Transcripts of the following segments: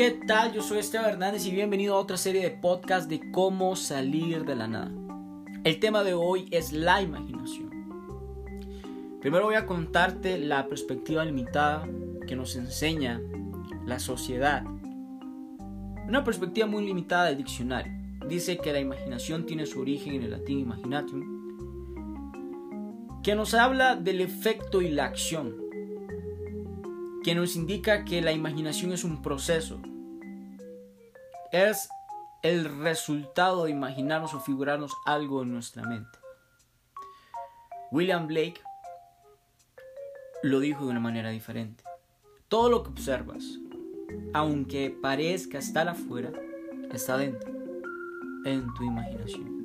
¿Qué tal? Yo soy Esteban Hernández y bienvenido a otra serie de podcast de cómo salir de la nada. El tema de hoy es la imaginación. Primero voy a contarte la perspectiva limitada que nos enseña la sociedad. Una perspectiva muy limitada del diccionario. Dice que la imaginación tiene su origen en el latín imaginatium, que nos habla del efecto y la acción, que nos indica que la imaginación es un proceso, es el resultado de imaginarnos o figurarnos algo en nuestra mente. William Blake lo dijo de una manera diferente. Todo lo que observas, aunque parezca estar afuera, está dentro, en tu imaginación.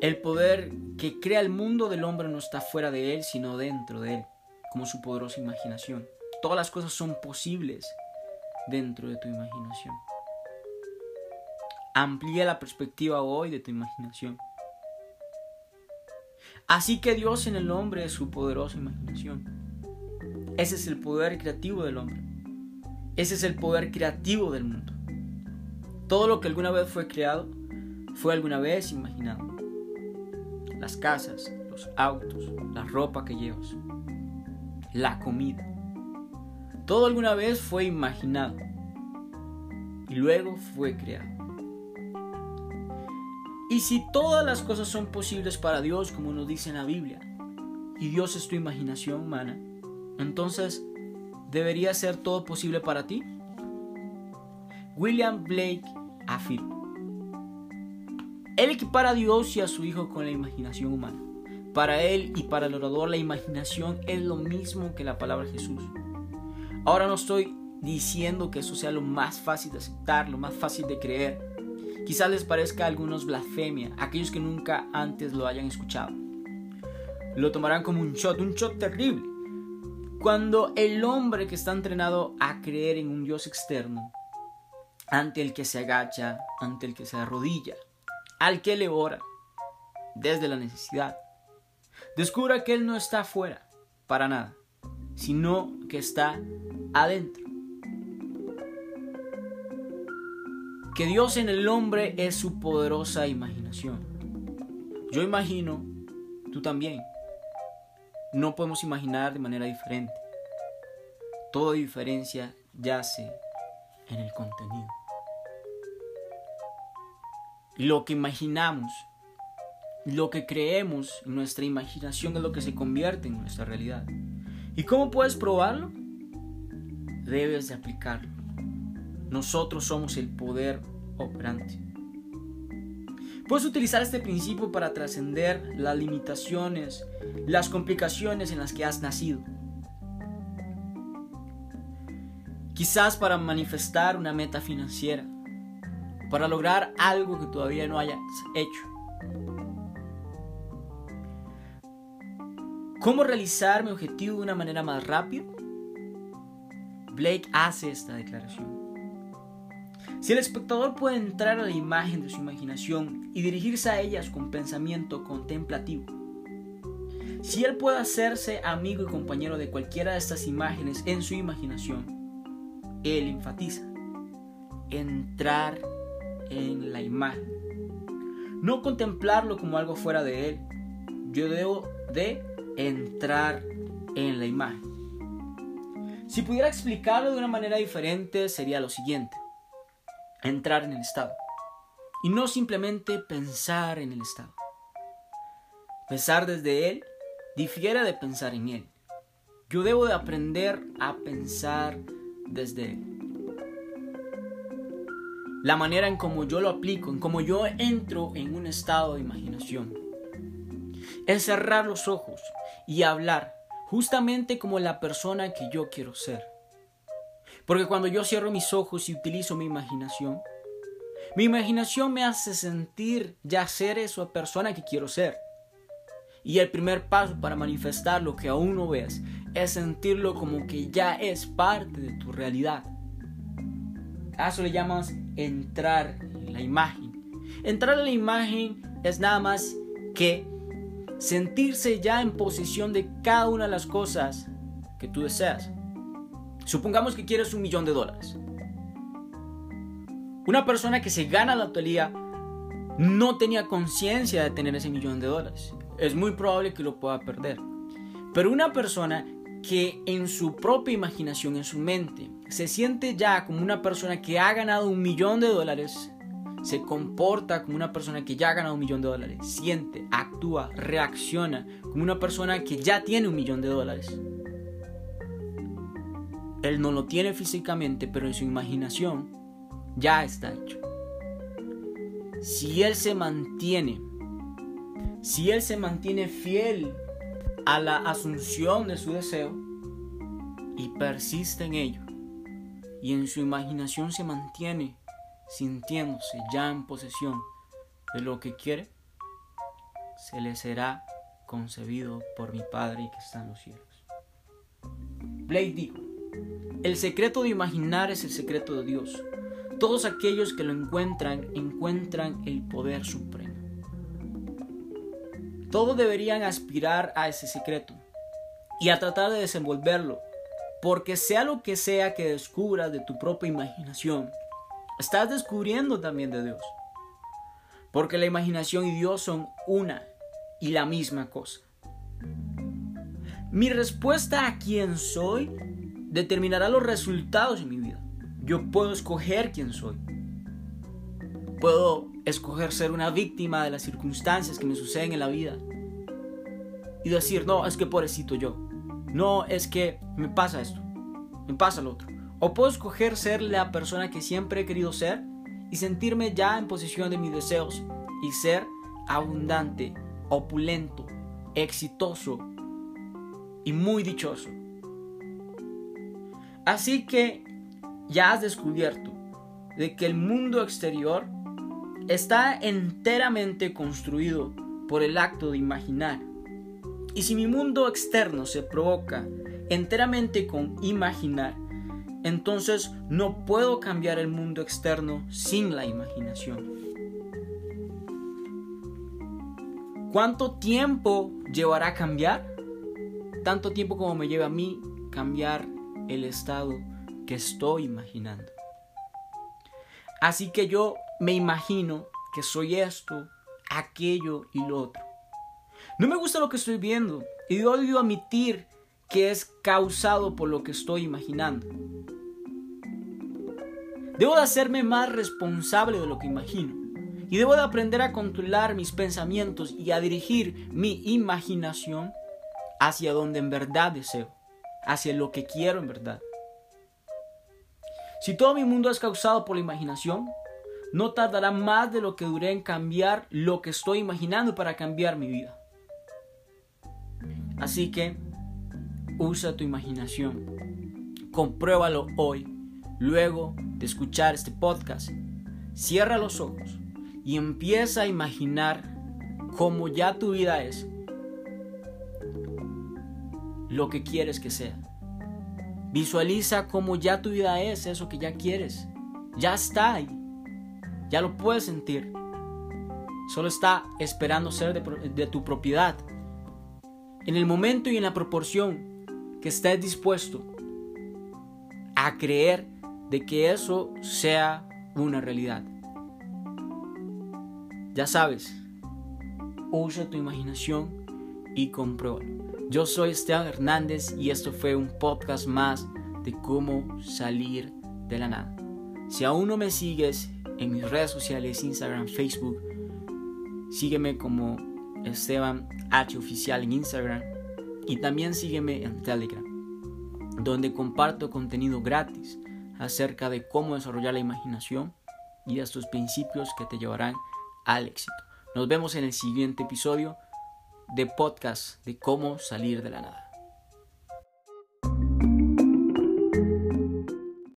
El poder que crea el mundo del hombre no está fuera de él, sino dentro de él, como su poderosa imaginación. Todas las cosas son posibles dentro de tu imaginación. Amplía la perspectiva hoy de tu imaginación. Así que Dios en el hombre es su poderosa imaginación. Ese es el poder creativo del hombre. Ese es el poder creativo del mundo. Todo lo que alguna vez fue creado fue alguna vez imaginado. Las casas, los autos, la ropa que llevas, la comida. Todo alguna vez fue imaginado y luego fue creado. Y si todas las cosas son posibles para Dios, como nos dice en la Biblia, y Dios es tu imaginación humana, entonces, ¿debería ser todo posible para ti? William Blake afirma. Él equipara a Dios y a su Hijo con la imaginación humana. Para él y para el orador la imaginación es lo mismo que la palabra Jesús. Ahora no estoy diciendo que eso sea lo más fácil de aceptar, lo más fácil de creer. Quizás les parezca a algunos blasfemia, aquellos que nunca antes lo hayan escuchado. Lo tomarán como un shot, un shot terrible. Cuando el hombre que está entrenado a creer en un Dios externo, ante el que se agacha, ante el que se arrodilla, al que le ora, desde la necesidad, descubra que Él no está afuera, para nada, sino que está adentro. Que Dios en el hombre es su poderosa imaginación. Yo imagino, tú también. No podemos imaginar de manera diferente. Toda diferencia yace en el contenido. Lo que imaginamos, lo que creemos en nuestra imaginación es lo que se convierte en nuestra realidad. ¿Y cómo puedes probarlo? debes de aplicarlo. Nosotros somos el poder operante. Puedes utilizar este principio para trascender las limitaciones, las complicaciones en las que has nacido. Quizás para manifestar una meta financiera, para lograr algo que todavía no hayas hecho. ¿Cómo realizar mi objetivo de una manera más rápida? Blake hace esta declaración. Si el espectador puede entrar a la imagen de su imaginación y dirigirse a ellas con pensamiento contemplativo, si él puede hacerse amigo y compañero de cualquiera de estas imágenes en su imaginación, él enfatiza entrar en la imagen. No contemplarlo como algo fuera de él. Yo debo de entrar en la imagen. Si pudiera explicarlo de una manera diferente, sería lo siguiente. Entrar en el estado. Y no simplemente pensar en el estado. Pensar desde él difiere de pensar en él. Yo debo de aprender a pensar desde él. La manera en cómo yo lo aplico, en cómo yo entro en un estado de imaginación, es cerrar los ojos y hablar justamente como la persona que yo quiero ser. Porque cuando yo cierro mis ojos y utilizo mi imaginación, mi imaginación me hace sentir ya ser esa persona que quiero ser. Y el primer paso para manifestar lo que aún no ves es sentirlo como que ya es parte de tu realidad. A eso le llamas entrar en la imagen. Entrar en la imagen es nada más que sentirse ya en posesión de cada una de las cosas que tú deseas. Supongamos que quieres un millón de dólares. Una persona que se gana la lotería no tenía conciencia de tener ese millón de dólares. Es muy probable que lo pueda perder. Pero una persona que en su propia imaginación, en su mente, se siente ya como una persona que ha ganado un millón de dólares, se comporta como una persona que ya ha ganado un millón de dólares, siente, actúa, reacciona como una persona que ya tiene un millón de dólares. Él no lo tiene físicamente, pero en su imaginación ya está hecho. Si él se mantiene, si él se mantiene fiel a la asunción de su deseo y persiste en ello, y en su imaginación se mantiene sintiéndose ya en posesión de lo que quiere, se le será concebido por mi Padre que está en los cielos. Blake dijo, el secreto de imaginar es el secreto de Dios. Todos aquellos que lo encuentran encuentran el poder supremo. Todos deberían aspirar a ese secreto y a tratar de desenvolverlo, porque sea lo que sea que descubras de tu propia imaginación, estás descubriendo también de Dios. Porque la imaginación y Dios son una y la misma cosa. Mi respuesta a quién soy determinará los resultados en mi vida. Yo puedo escoger quién soy. Puedo escoger ser una víctima de las circunstancias que me suceden en la vida. Y decir, no, es que pobrecito yo. No, es que me pasa esto. Me pasa lo otro. O puedo escoger ser la persona que siempre he querido ser y sentirme ya en posesión de mis deseos y ser abundante, opulento, exitoso y muy dichoso. Así que ya has descubierto de que el mundo exterior está enteramente construido por el acto de imaginar. Y si mi mundo externo se provoca enteramente con imaginar, entonces no puedo cambiar el mundo externo sin la imaginación. ¿Cuánto tiempo llevará a cambiar? Tanto tiempo como me lleva a mí cambiar el estado que estoy imaginando. Así que yo me imagino que soy esto, aquello y lo otro. No me gusta lo que estoy viendo y odio admitir que es causado por lo que estoy imaginando. Debo de hacerme más responsable de lo que imagino y debo de aprender a controlar mis pensamientos y a dirigir mi imaginación hacia donde en verdad deseo hacia lo que quiero en verdad. Si todo mi mundo es causado por la imaginación, no tardará más de lo que duré en cambiar lo que estoy imaginando para cambiar mi vida. Así que usa tu imaginación. Compruébalo hoy, luego escuchar este podcast. Cierra los ojos y empieza a imaginar cómo ya tu vida es lo que quieres que sea. Visualiza cómo ya tu vida es eso que ya quieres. Ya está ahí. Ya lo puedes sentir. Solo está esperando ser de, tu propiedad. En el momento y en la proporción que estés dispuesto a creer de que eso sea una realidad. Ya sabes, usa tu imaginación y compruébalo. Yo soy Esteban Hernández y esto fue un podcast más de cómo salir de la nada. Si aún no me sigues en mis redes sociales, Instagram, Facebook, sígueme como Esteban H Oficial en Instagram y también sígueme en Telegram, donde comparto contenido gratis acerca de cómo desarrollar la imaginación y de estos principios que te llevarán al éxito. Nos vemos en el siguiente episodio de podcast de cómo salir de la nada.